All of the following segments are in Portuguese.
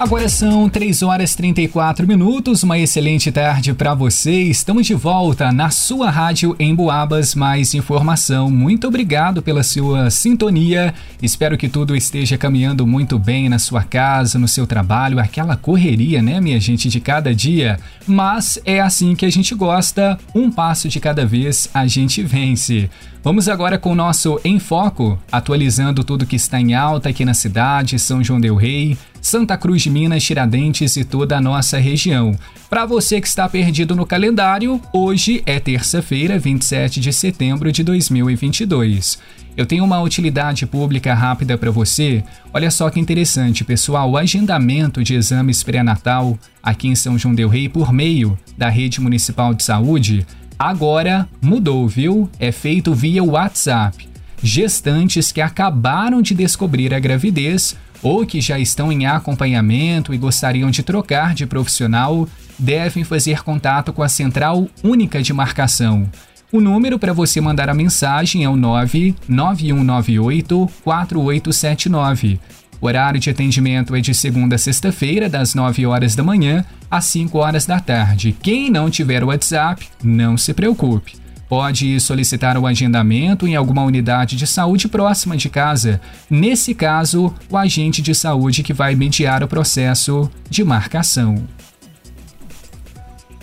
Agora são 3 horas e 34 minutos, uma excelente tarde para você. Estamos de volta na sua rádio em Boabas. Mais informação. Muito obrigado pela sua sintonia. Espero que tudo esteja caminhando muito bem na sua casa, no seu trabalho, aquela correria, né, minha gente, de cada dia. Mas é assim que a gente gosta, um passo de cada vez a gente vence. Vamos agora com o nosso Em Foco, atualizando tudo que está em alta aqui na cidade, São João Del Rei, Santa Cruz de Minas, Tiradentes e toda a nossa região. Para você que está perdido no calendário, hoje é terça-feira, 27 de setembro de 2022. Eu tenho uma utilidade pública rápida para você. Olha só que interessante, pessoal. O agendamento de exames pré-natal aqui em São João Del Rei por meio da Rede Municipal de Saúde agora mudou, viu? É feito via WhatsApp. Gestantes que acabaram de descobrir a gravidez ou que já estão em acompanhamento e gostariam de trocar de profissional devem fazer contato com a Central Única de Marcação. O número para você mandar a mensagem é o 99198 4879. O horário de atendimento é de segunda a sexta-feira, das 9 horas da manhã às 5 horas da tarde. Quem não tiver o WhatsApp, não se preocupe. Pode solicitar o agendamento em alguma unidade de saúde próxima de casa. Nesse caso, o agente de saúde que vai mediar o processo de marcação.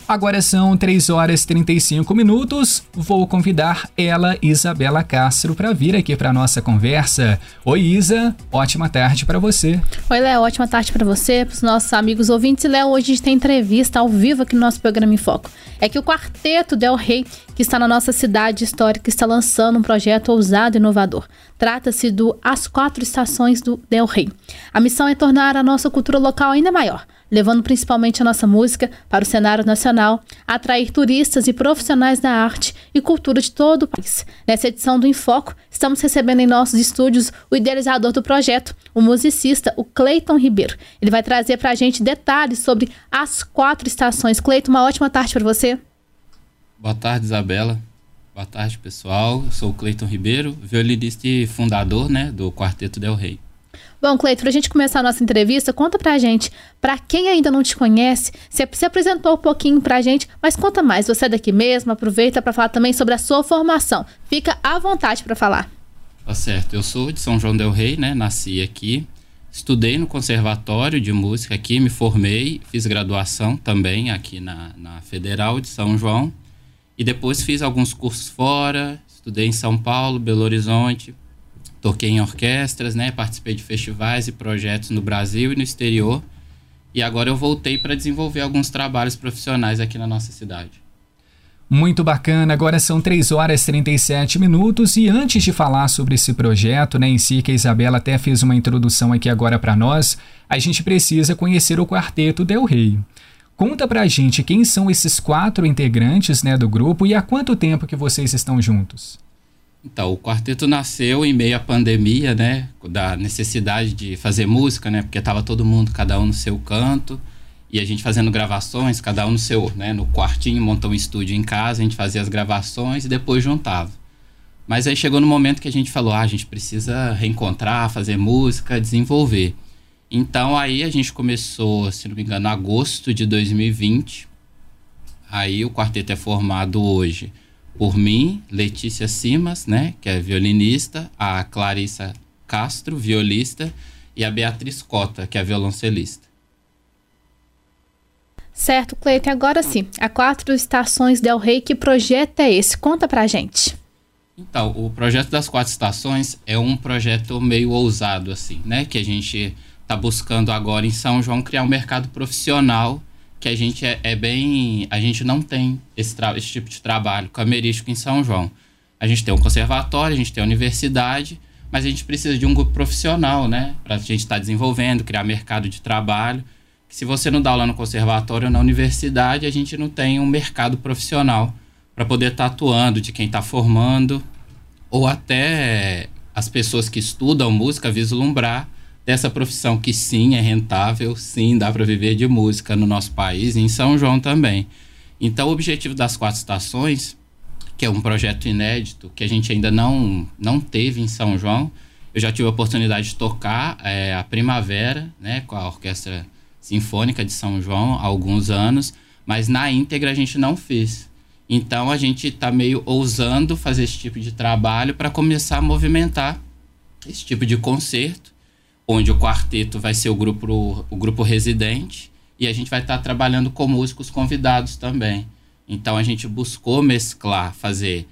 Agora são 3 horas e 35 minutos. Vou convidar ela, Isabela Castro, para vir aqui para nossa conversa. Oi, Isa, ótima tarde para você. Oi, Léo, ótima tarde para você, para os nossos amigos ouvintes. Léo, hoje a gente tem entrevista ao vivo aqui no nosso programa em Foco. É que o Quarteto Del Rey, que está na nossa cidade histórica, está lançando um projeto ousado e inovador. Trata-se do As Quatro Estações do Del Rey. A missão é tornar a nossa cultura local ainda maior levando principalmente a nossa música para o cenário nacional, atrair turistas e profissionais da arte e cultura de todo o país. Nessa edição do Enfoco, estamos recebendo em nossos estúdios o idealizador do projeto, o musicista, o Cleiton Ribeiro. Ele vai trazer para a gente detalhes sobre as quatro estações. Cleiton, uma ótima tarde para você. Boa tarde, Isabela. Boa tarde, pessoal. Eu sou o Cleiton Ribeiro, violinista e fundador né, do Quarteto Del Rey. Bom, Cleiton, para a gente começar a nossa entrevista, conta pra gente, para quem ainda não te conhece, você se apresentou um pouquinho pra gente, mas conta mais, você é daqui mesmo, aproveita para falar também sobre a sua formação. Fica à vontade para falar. Tá certo, eu sou de São João del Rei, né, nasci aqui, estudei no conservatório de música aqui, me formei, fiz graduação também aqui na, na Federal de São João, e depois fiz alguns cursos fora, estudei em São Paulo, Belo Horizonte, toquei em orquestras, né? Participei de festivais e projetos no Brasil e no exterior. E agora eu voltei para desenvolver alguns trabalhos profissionais aqui na nossa cidade. Muito bacana, agora são 3 horas e 37 minutos e antes de falar sobre esse projeto, né, em si, que a Isabela até fez uma introdução aqui agora para nós, a gente precisa conhecer o Quarteto Del Rey. Conta pra gente quem são esses quatro integrantes, né, do grupo e há quanto tempo que vocês estão juntos? Então, o quarteto nasceu em meio à pandemia, né? Da necessidade de fazer música, né? Porque estava todo mundo, cada um no seu canto, e a gente fazendo gravações, cada um no seu, né? No quartinho, montou um estúdio em casa, a gente fazia as gravações e depois juntava. Mas aí chegou no momento que a gente falou, ah, a gente precisa reencontrar, fazer música, desenvolver. Então aí a gente começou, se não me engano, agosto de 2020. Aí o quarteto é formado hoje por mim, Letícia Simas, né, que é violinista, a Clarissa Castro, violista, e a Beatriz Cota, que é violoncelista. Certo, Cleiton. Agora sim, a Quatro Estações Del Rey, que projeto é esse? Conta pra gente. Então, o projeto das Quatro Estações é um projeto meio ousado, assim, né? Que a gente está buscando agora em São João criar um mercado profissional que a gente é, é bem. A gente não tem esse, esse tipo de trabalho camerístico em São João. A gente tem um conservatório, a gente tem a universidade, mas a gente precisa de um grupo profissional, né? Para a gente estar tá desenvolvendo, criar mercado de trabalho. Se você não dá aula no conservatório ou na universidade, a gente não tem um mercado profissional para poder estar tá atuando, de quem está formando, ou até as pessoas que estudam música vislumbrar dessa profissão que sim é rentável, sim dá para viver de música no nosso país em São João também. Então, o objetivo das quatro estações, que é um projeto inédito que a gente ainda não, não teve em São João, eu já tive a oportunidade de tocar é, a Primavera, né, com a Orquestra Sinfônica de São João há alguns anos, mas na íntegra a gente não fez. Então a gente está meio ousando fazer esse tipo de trabalho para começar a movimentar esse tipo de concerto, onde o quarteto vai ser o grupo, o grupo residente e a gente vai estar tá trabalhando com músicos convidados também. Então a gente buscou mesclar, fazer,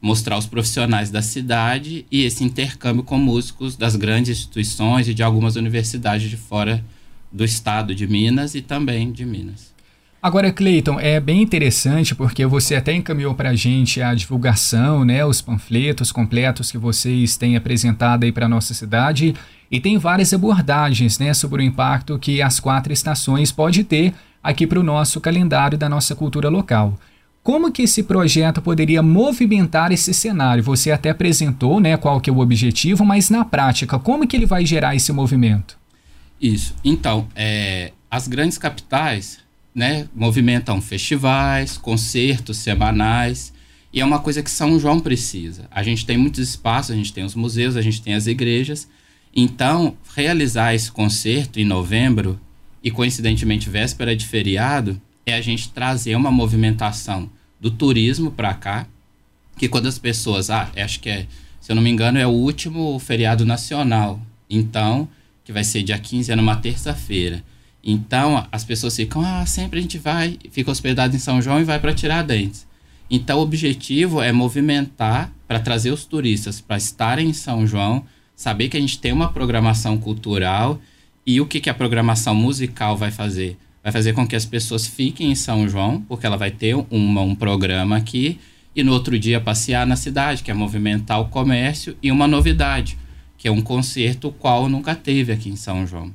mostrar os profissionais da cidade e esse intercâmbio com músicos das grandes instituições e de algumas universidades de fora do estado de Minas e também de Minas. Agora, Cleiton, é bem interessante porque você até encaminhou para a gente a divulgação, né, os panfletos completos que vocês têm apresentado aí para a nossa cidade e tem várias abordagens, né, sobre o impacto que as quatro estações pode ter aqui para o nosso calendário da nossa cultura local. Como que esse projeto poderia movimentar esse cenário? Você até apresentou, né, qual que é o objetivo, mas na prática, como que ele vai gerar esse movimento? Isso. Então, é, as grandes capitais né, movimentam festivais, concertos semanais, e é uma coisa que São João precisa. A gente tem muitos espaços, a gente tem os museus, a gente tem as igrejas. Então, realizar esse concerto em novembro, e coincidentemente véspera de feriado, é a gente trazer uma movimentação do turismo para cá, que quando as pessoas, ah, acho que é, se eu não me engano, é o último feriado nacional. Então, que vai ser dia 15, é numa terça-feira. Então, as pessoas ficam, ah, sempre a gente vai, fica hospedado em São João e vai para Tiradentes. Então, o objetivo é movimentar para trazer os turistas para estarem em São João, saber que a gente tem uma programação cultural e o que, que a programação musical vai fazer? Vai fazer com que as pessoas fiquem em São João, porque ela vai ter uma, um programa aqui, e no outro dia passear na cidade, que é movimentar o comércio, e uma novidade, que é um concerto qual nunca teve aqui em São João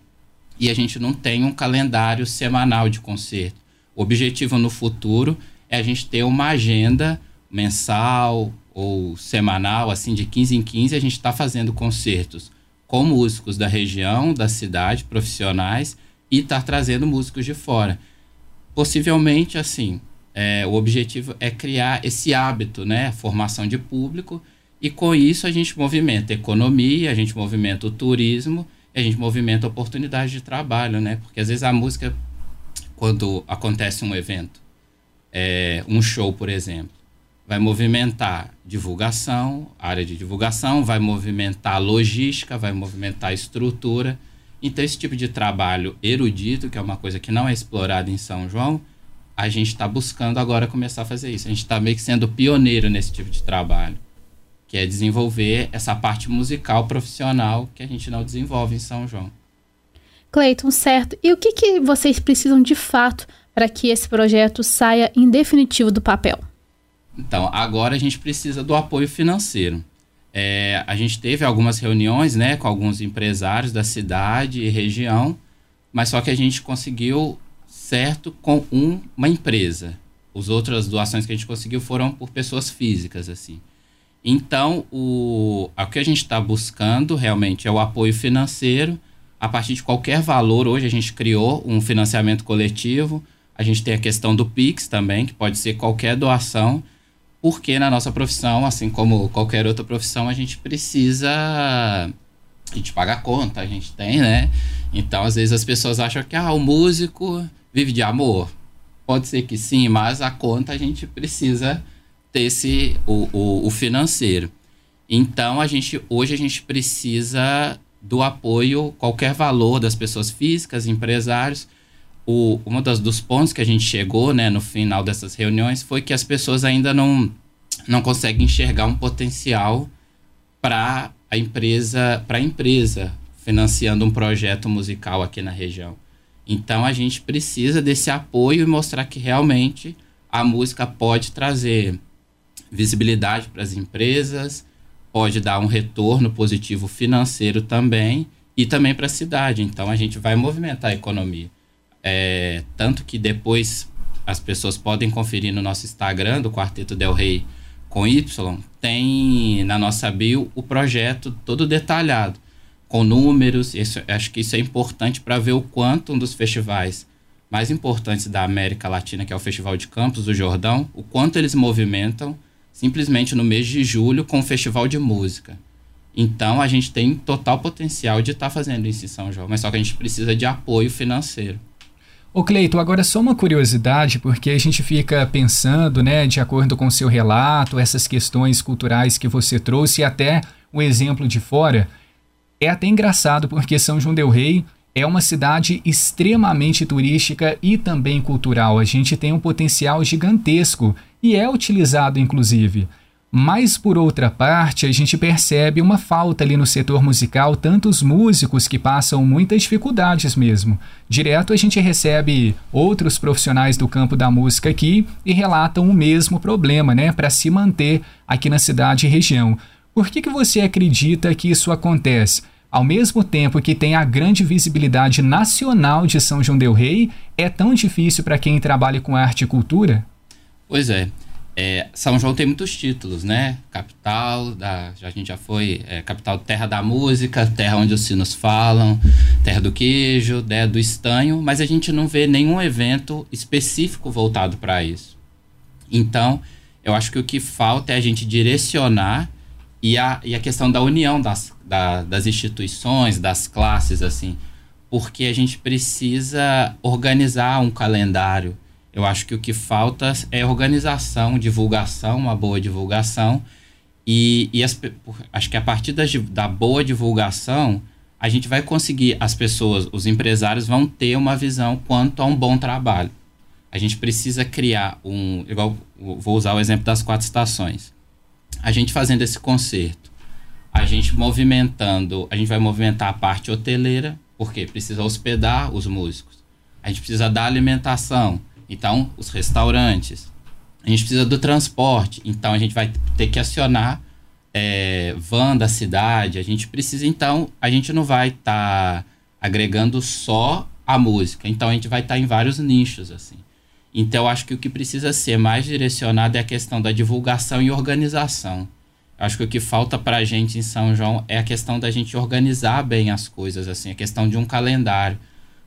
e a gente não tem um calendário semanal de concerto. O objetivo no futuro é a gente ter uma agenda mensal ou semanal, assim, de 15 em 15, a gente está fazendo concertos com músicos da região, da cidade, profissionais, e estar tá trazendo músicos de fora. Possivelmente, assim, é, o objetivo é criar esse hábito, né? Formação de público, e com isso a gente movimenta a economia, a gente movimenta o turismo a gente movimenta oportunidades de trabalho, né? Porque às vezes a música, quando acontece um evento, é, um show, por exemplo, vai movimentar divulgação, área de divulgação, vai movimentar logística, vai movimentar estrutura. Então, esse tipo de trabalho erudito, que é uma coisa que não é explorada em São João, a gente está buscando agora começar a fazer isso. A gente está meio que sendo pioneiro nesse tipo de trabalho que é desenvolver essa parte musical profissional que a gente não desenvolve em São João. Cleiton, certo. E o que, que vocês precisam de fato para que esse projeto saia em definitivo do papel? Então, agora a gente precisa do apoio financeiro. É, a gente teve algumas reuniões né, com alguns empresários da cidade e região, mas só que a gente conseguiu certo com um, uma empresa. As outras doações que a gente conseguiu foram por pessoas físicas, assim. Então, o, o que a gente está buscando realmente é o apoio financeiro. A partir de qualquer valor, hoje a gente criou um financiamento coletivo. A gente tem a questão do PIX também, que pode ser qualquer doação, porque na nossa profissão, assim como qualquer outra profissão, a gente precisa. A gente paga a conta, a gente tem, né? Então, às vezes as pessoas acham que ah, o músico vive de amor. Pode ser que sim, mas a conta a gente precisa ter esse, o, o, o financeiro. Então, a gente, hoje a gente precisa do apoio, qualquer valor das pessoas físicas, empresários. O, um dos, dos pontos que a gente chegou né, no final dessas reuniões foi que as pessoas ainda não, não conseguem enxergar um potencial para a empresa, para a empresa financiando um projeto musical aqui na região. Então a gente precisa desse apoio e mostrar que realmente a música pode trazer visibilidade para as empresas, pode dar um retorno positivo financeiro também e também para a cidade. Então a gente vai movimentar a economia. É, tanto que depois as pessoas podem conferir no nosso Instagram do Quarteto Del Rey com Y, tem na nossa bio o projeto todo detalhado, com números. Isso, acho que isso é importante para ver o quanto um dos festivais mais importantes da América Latina, que é o Festival de Campos do Jordão, o quanto eles movimentam simplesmente no mês de julho com o festival de música. Então a gente tem total potencial de estar tá fazendo isso em São João, mas só que a gente precisa de apoio financeiro. Ô Cleito, agora só uma curiosidade, porque a gente fica pensando, né, de acordo com o seu relato, essas questões culturais que você trouxe e até o exemplo de fora, é até engraçado porque São João del Rei é uma cidade extremamente turística e também cultural. A gente tem um potencial gigantesco e é utilizado inclusive. Mas, por outra parte, a gente percebe uma falta ali no setor musical, tantos músicos que passam muitas dificuldades mesmo. Direto a gente recebe outros profissionais do campo da música aqui e relatam o mesmo problema, né, para se manter aqui na cidade e região. Por que, que você acredita que isso acontece? Ao mesmo tempo que tem a grande visibilidade nacional de São João del Rei, é tão difícil para quem trabalha com arte e cultura? Pois é. É, São João tem muitos títulos, né? Capital, da, a gente já foi é, capital terra da música, terra onde os sinos falam, terra do queijo, terra do estanho, mas a gente não vê nenhum evento específico voltado para isso. Então, eu acho que o que falta é a gente direcionar e a, e a questão da união das, da, das instituições, das classes, assim, porque a gente precisa organizar um calendário eu acho que o que falta é organização, divulgação, uma boa divulgação. E, e as, acho que a partir da, boa divulgação, a gente vai conseguir, as pessoas, os empresários vão ter uma visão quanto a um bom trabalho. A gente precisa criar um. Igual, vou usar o exemplo das quatro estações. A gente fazendo esse concerto, a gente movimentando, a gente vai movimentar a parte hoteleira, porque precisa hospedar os músicos. A gente precisa dar alimentação então, os restaurantes. A gente precisa do transporte, então a gente vai ter que acionar é, van da cidade. A gente precisa, então, a gente não vai estar tá agregando só a música. Então, a gente vai estar tá em vários nichos, assim. Então, eu acho que o que precisa ser mais direcionado é a questão da divulgação e organização. Eu acho que o que falta para a gente em São João é a questão da gente organizar bem as coisas, assim, a questão de um calendário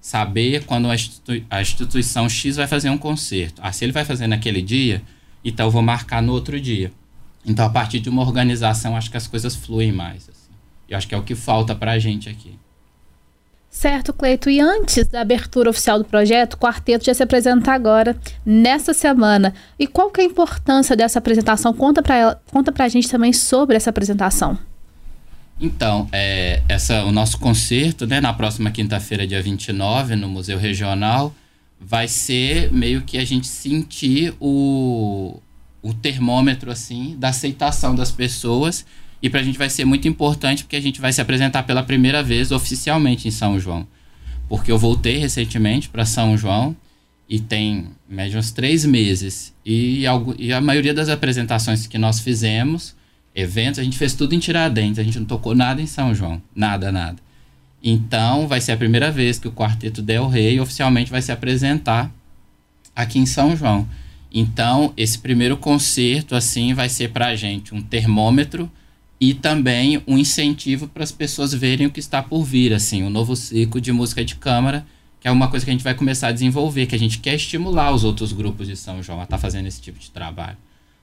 saber quando a, institui a instituição X vai fazer um concerto. Ah, se ele vai fazer naquele dia, então eu vou marcar no outro dia. Então, a partir de uma organização, acho que as coisas fluem mais. Assim. Eu acho que é o que falta para a gente aqui. Certo, Cleito. E antes da abertura oficial do projeto, o quarteto já se apresenta agora, nesta semana. E qual que é a importância dessa apresentação? Conta para conta a gente também sobre essa apresentação. Então, é, essa, o nosso concerto, né, na próxima quinta-feira, dia 29, no Museu Regional, vai ser meio que a gente sentir o, o termômetro, assim, da aceitação das pessoas. E para a gente vai ser muito importante porque a gente vai se apresentar pela primeira vez oficialmente em São João. Porque eu voltei recentemente para São João e tem média uns três meses. E, algo, e a maioria das apresentações que nós fizemos eventos, a gente fez tudo em Tiradentes, a gente não tocou nada em São João, nada, nada. Então, vai ser a primeira vez que o Quarteto Del Rey oficialmente vai se apresentar aqui em São João. Então, esse primeiro concerto, assim, vai ser para a gente um termômetro e também um incentivo para as pessoas verem o que está por vir, assim, o um novo ciclo de música de câmara, que é uma coisa que a gente vai começar a desenvolver, que a gente quer estimular os outros grupos de São João a estar tá fazendo esse tipo de trabalho.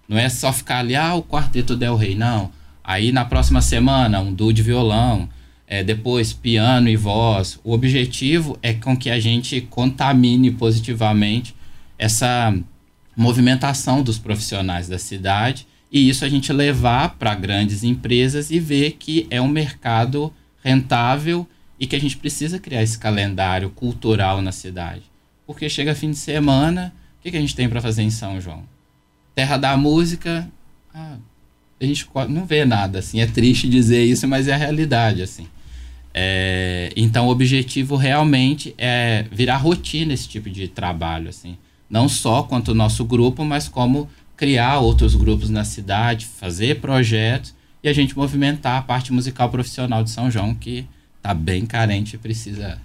Não é só ficar ali, ah, o quarteto Del Rey, não. Aí na próxima semana, um duo de violão, é, depois piano e voz. O objetivo é com que a gente contamine positivamente essa movimentação dos profissionais da cidade e isso a gente levar para grandes empresas e ver que é um mercado rentável e que a gente precisa criar esse calendário cultural na cidade. Porque chega fim de semana, o que, que a gente tem para fazer em São João? Terra da Música, ah, a gente não vê nada, assim. É triste dizer isso, mas é a realidade, assim. É, então, o objetivo realmente é virar rotina esse tipo de trabalho, assim. Não só quanto o nosso grupo, mas como criar outros grupos na cidade, fazer projetos e a gente movimentar a parte musical profissional de São João, que está bem carente e precisa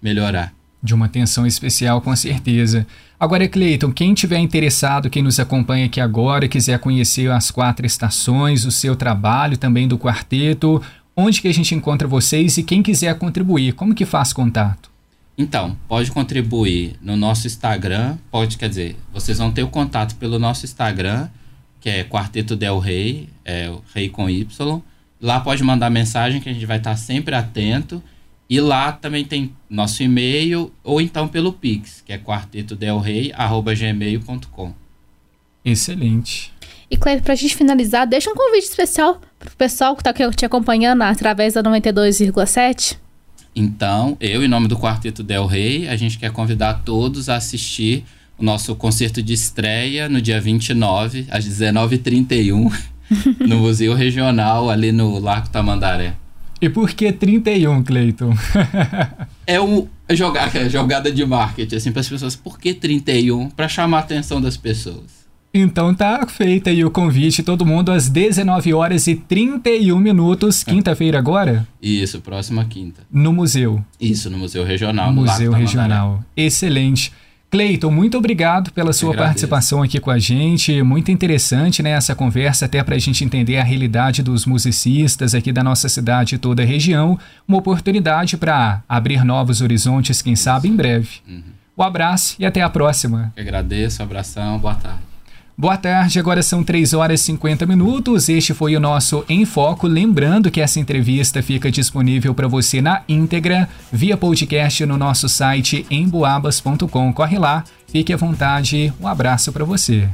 melhorar de uma atenção especial, com certeza. Agora, Cleiton, quem tiver interessado, quem nos acompanha aqui agora, quiser conhecer as quatro estações, o seu trabalho também do quarteto, onde que a gente encontra vocês e quem quiser contribuir, como que faz contato? Então, pode contribuir no nosso Instagram, pode, quer dizer, vocês vão ter o contato pelo nosso Instagram, que é Quarteto Del Rei, é o Rei com Y. Lá pode mandar mensagem que a gente vai estar sempre atento E lá também tem nosso e-mail ou então pelo Pix, que é quartetodelrei@gmail.com. Excelente. E Cleide, para a gente finalizar, deixa um convite especial para o pessoal que está te acompanhando através da 92,7. Então, eu, em nome do Quarteto Del Rey, a gente quer convidar todos a assistir o nosso concerto de estreia no dia 29, às 19h31, no Museu Regional, ali no Largo Tamandaré. E por que 31, Cleiton? é uma jogada, jogada de marketing, assim, para as pessoas. Por que 31? Para chamar a atenção das pessoas. Então tá feito aí o convite, todo mundo às 19 horas e 31 minutos, quinta-feira agora? Isso, próxima quinta. No museu. Isso, no Museu Regional. Museu Regional. Excelente. Cleiton, muito obrigado pela sua participação aqui com a gente. Muito interessante, né, essa conversa, até para a gente entender a realidade dos musicistas aqui da nossa cidade e toda a região. Uma oportunidade para abrir novos horizontes, quem sabe, em breve. Uhum. Um abraço e até a próxima. Eu agradeço, abração, boa tarde. Boa tarde, agora são 3 horas e 50 minutos. Este foi o nosso Em Foco. Lembrando que essa entrevista fica disponível para você na íntegra via podcast no nosso site emboabas.com. Corre lá, fique à vontade. Um abraço para você.